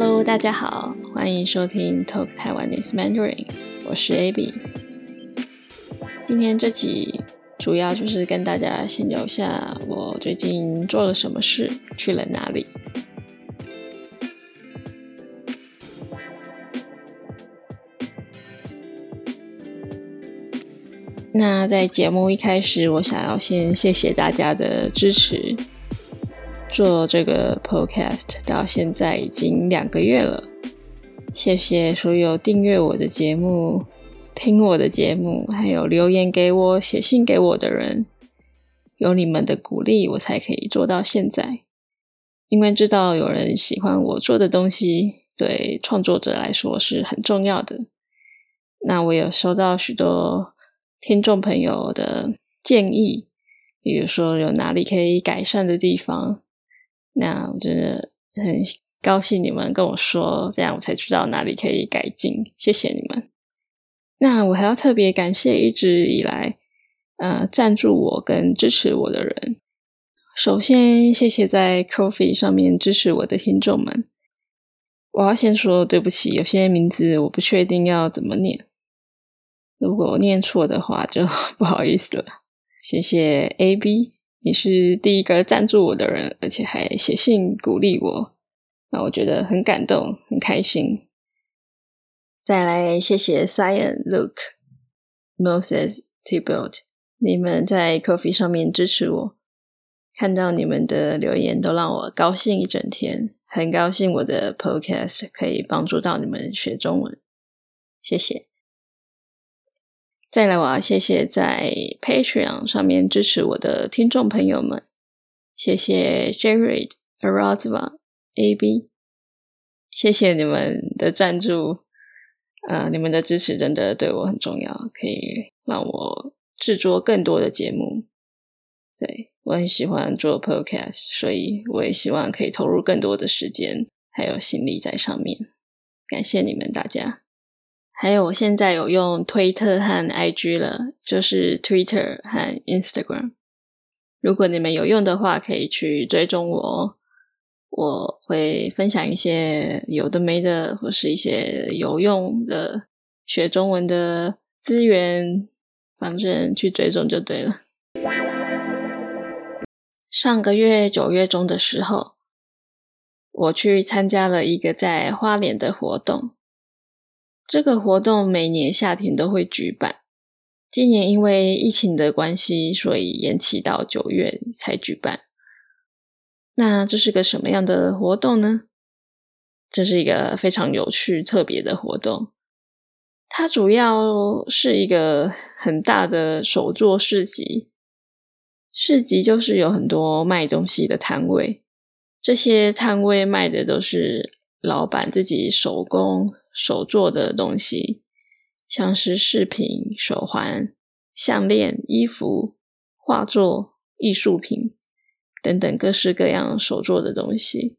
Hello，大家好，欢迎收听 Talk Taiwanese Mandarin，我是 Abby。今天这集主要就是跟大家先聊一下我最近做了什么事，去了哪里。那在节目一开始，我想要先谢谢大家的支持。做这个 podcast 到现在已经两个月了，谢谢所有订阅我的节目、听我的节目，还有留言给我、写信给我的人。有你们的鼓励，我才可以做到现在。因为知道有人喜欢我做的东西，对创作者来说是很重要的。那我有收到许多听众朋友的建议，比如说有哪里可以改善的地方。那我真的很高兴你们跟我说，这样我才知道哪里可以改进。谢谢你们。那我还要特别感谢一直以来呃赞助我跟支持我的人。首先，谢谢在 Coffee 上面支持我的听众们。我要先说对不起，有些名字我不确定要怎么念，如果念错的话就 不好意思了。谢谢 A B。你是第一个赞助我的人，而且还写信鼓励我，那我觉得很感动，很开心。再来，谢谢 Cyan Luke Moses Tibalt，你们在 Coffee 上面支持我，看到你们的留言都让我高兴一整天，很高兴我的 Podcast 可以帮助到你们学中文，谢谢。再来，我要谢谢在 Patreon 上面支持我的听众朋友们，谢谢 Jared Arazva AB，谢谢你们的赞助，呃，你们的支持真的对我很重要，可以让我制作更多的节目。对我很喜欢做 Podcast，所以我也希望可以投入更多的时间还有心力在上面。感谢你们大家。还有，我现在有用推特和 IG 了，就是 Twitter 和 Instagram。如果你们有用的话，可以去追踪我，我会分享一些有的没的，或是一些有用的学中文的资源，反正去追踪就对了。上个月九月中的时候，我去参加了一个在花莲的活动。这个活动每年夏天都会举办，今年因为疫情的关系，所以延期到九月才举办。那这是个什么样的活动呢？这是一个非常有趣、特别的活动。它主要是一个很大的手作市集，市集就是有很多卖东西的摊位，这些摊位卖的都是老板自己手工。手做的东西，像是饰品、手环、项链、衣服、画作、艺术品等等各式各样手做的东西，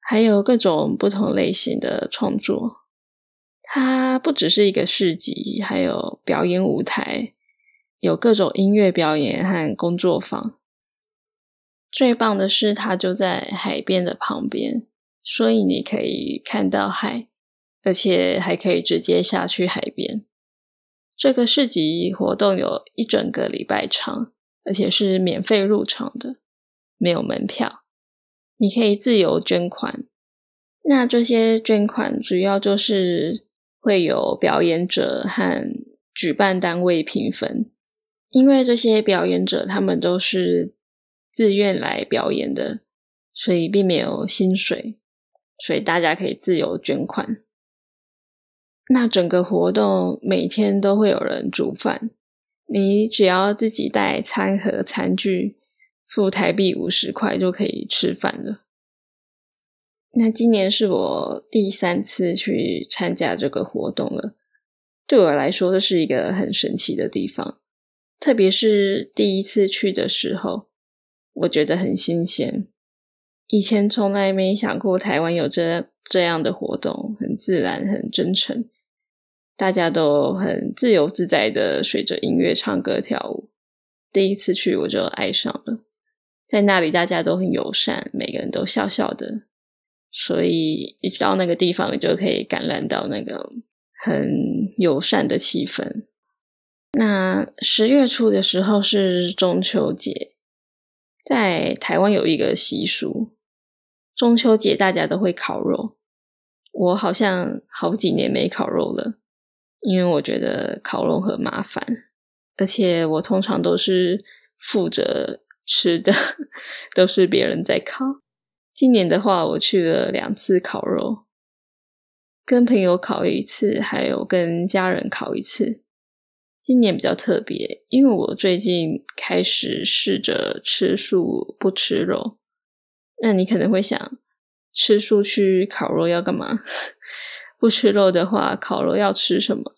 还有各种不同类型的创作。它不只是一个市集，还有表演舞台，有各种音乐表演和工作坊。最棒的是，它就在海边的旁边，所以你可以看到海。而且还可以直接下去海边。这个市集活动有一整个礼拜长，而且是免费入场的，没有门票，你可以自由捐款。那这些捐款主要就是会有表演者和举办单位平分，因为这些表演者他们都是自愿来表演的，所以并没有薪水，所以大家可以自由捐款。那整个活动每天都会有人煮饭，你只要自己带餐盒、餐具，付台币五十块就可以吃饭了。那今年是我第三次去参加这个活动了，对我来说这是一个很神奇的地方，特别是第一次去的时候，我觉得很新鲜，以前从来没想过台湾有这这样的活动，很自然，很真诚。大家都很自由自在的随着音乐唱歌跳舞。第一次去我就爱上了，在那里大家都很友善，每个人都笑笑的，所以一到那个地方，你就可以感染到那个很友善的气氛。那十月初的时候是中秋节，在台湾有一个习俗，中秋节大家都会烤肉。我好像好几年没烤肉了，因为我觉得烤肉很麻烦，而且我通常都是负责吃的，都是别人在烤。今年的话，我去了两次烤肉，跟朋友烤一次，还有跟家人烤一次。今年比较特别，因为我最近开始试着吃素不吃肉。那你可能会想，吃素去烤肉要干嘛？不吃肉的话，烤肉要吃什么？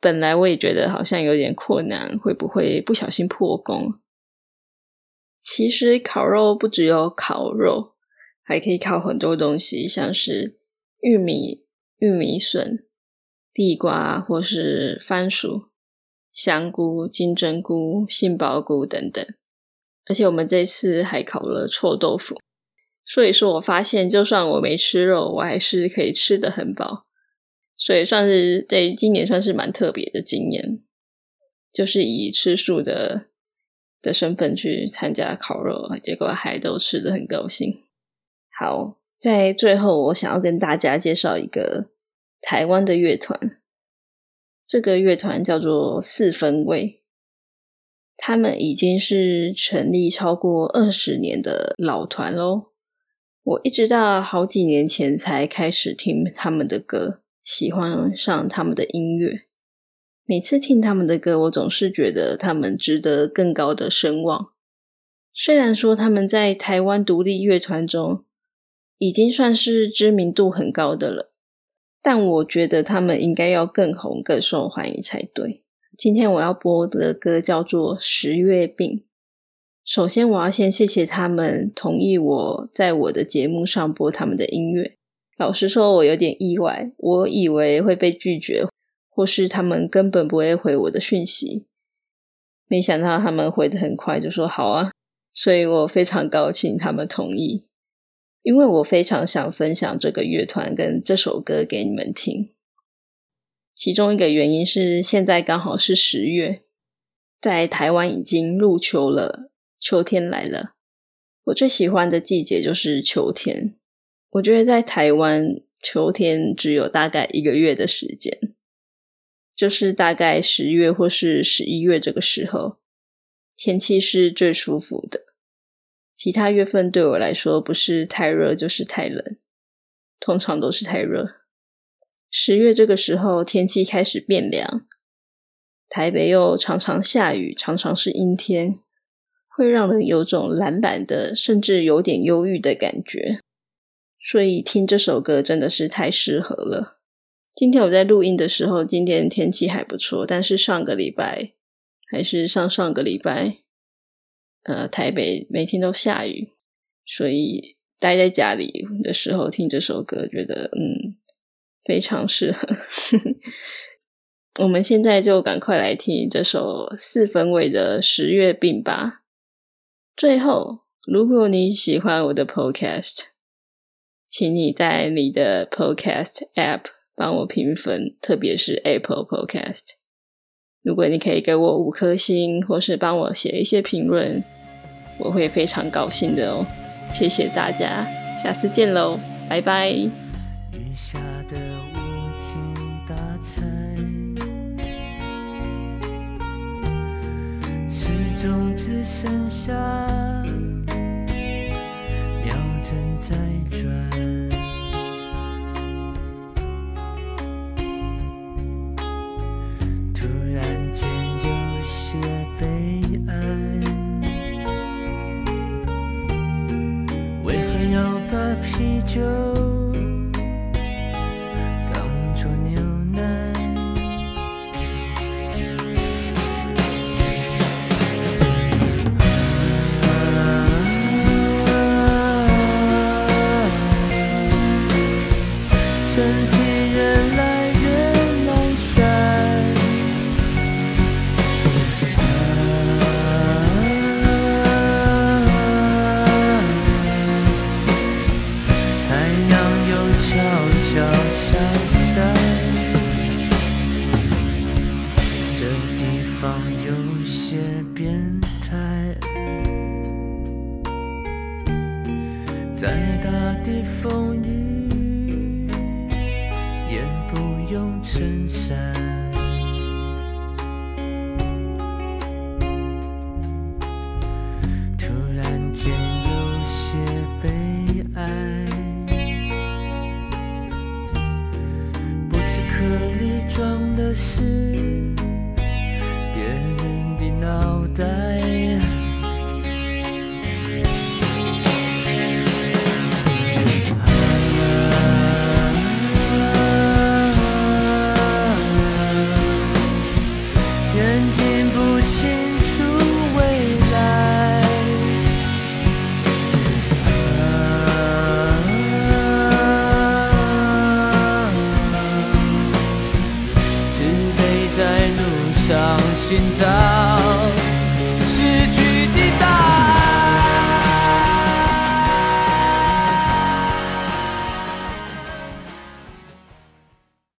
本来我也觉得好像有点困难，会不会不小心破功？其实烤肉不只有烤肉，还可以烤很多东西，像是玉米、玉米笋、地瓜或是番薯。香菇、金针菇、杏鲍菇等等，而且我们这次还烤了臭豆腐。所以说我发现，就算我没吃肉，我还是可以吃的很饱。所以算是在今年算是蛮特别的经验，就是以吃素的的身份去参加烤肉，结果还都吃的很高兴。好，在最后，我想要跟大家介绍一个台湾的乐团。这个乐团叫做四分位，他们已经是成立超过二十年的老团喽。我一直到好几年前才开始听他们的歌，喜欢上他们的音乐。每次听他们的歌，我总是觉得他们值得更高的声望。虽然说他们在台湾独立乐团中已经算是知名度很高的了。但我觉得他们应该要更红、更受欢迎才对。今天我要播的歌叫做《十月病》。首先，我要先谢谢他们同意我在我的节目上播他们的音乐。老实说，我有点意外，我以为会被拒绝，或是他们根本不会回我的讯息。没想到他们回的很快，就说好啊，所以我非常高兴他们同意。因为我非常想分享这个乐团跟这首歌给你们听，其中一个原因是现在刚好是十月，在台湾已经入秋了，秋天来了。我最喜欢的季节就是秋天。我觉得在台湾秋天只有大概一个月的时间，就是大概十月或是十一月这个时候，天气是最舒服的。其他月份对我来说不是太热就是太冷，通常都是太热。十月这个时候天气开始变凉，台北又常常下雨，常常是阴天，会让人有种懒懒的，甚至有点忧郁的感觉。所以听这首歌真的是太适合了。今天我在录音的时候，今天天气还不错，但是上个礼拜还是上上个礼拜。呃，台北每天都下雨，所以待在家里的时候听这首歌，觉得嗯非常适合。我们现在就赶快来听这首四分位的十月病吧。最后，如果你喜欢我的 Podcast，请你在你的 Podcast App 帮我评分，特别是 Apple Podcast。如果你可以给我五颗星，或是帮我写一些评论，我会非常高兴的哦。谢谢大家，下次见喽，拜拜。雨下的无精打采，始终只剩下。大的风雨。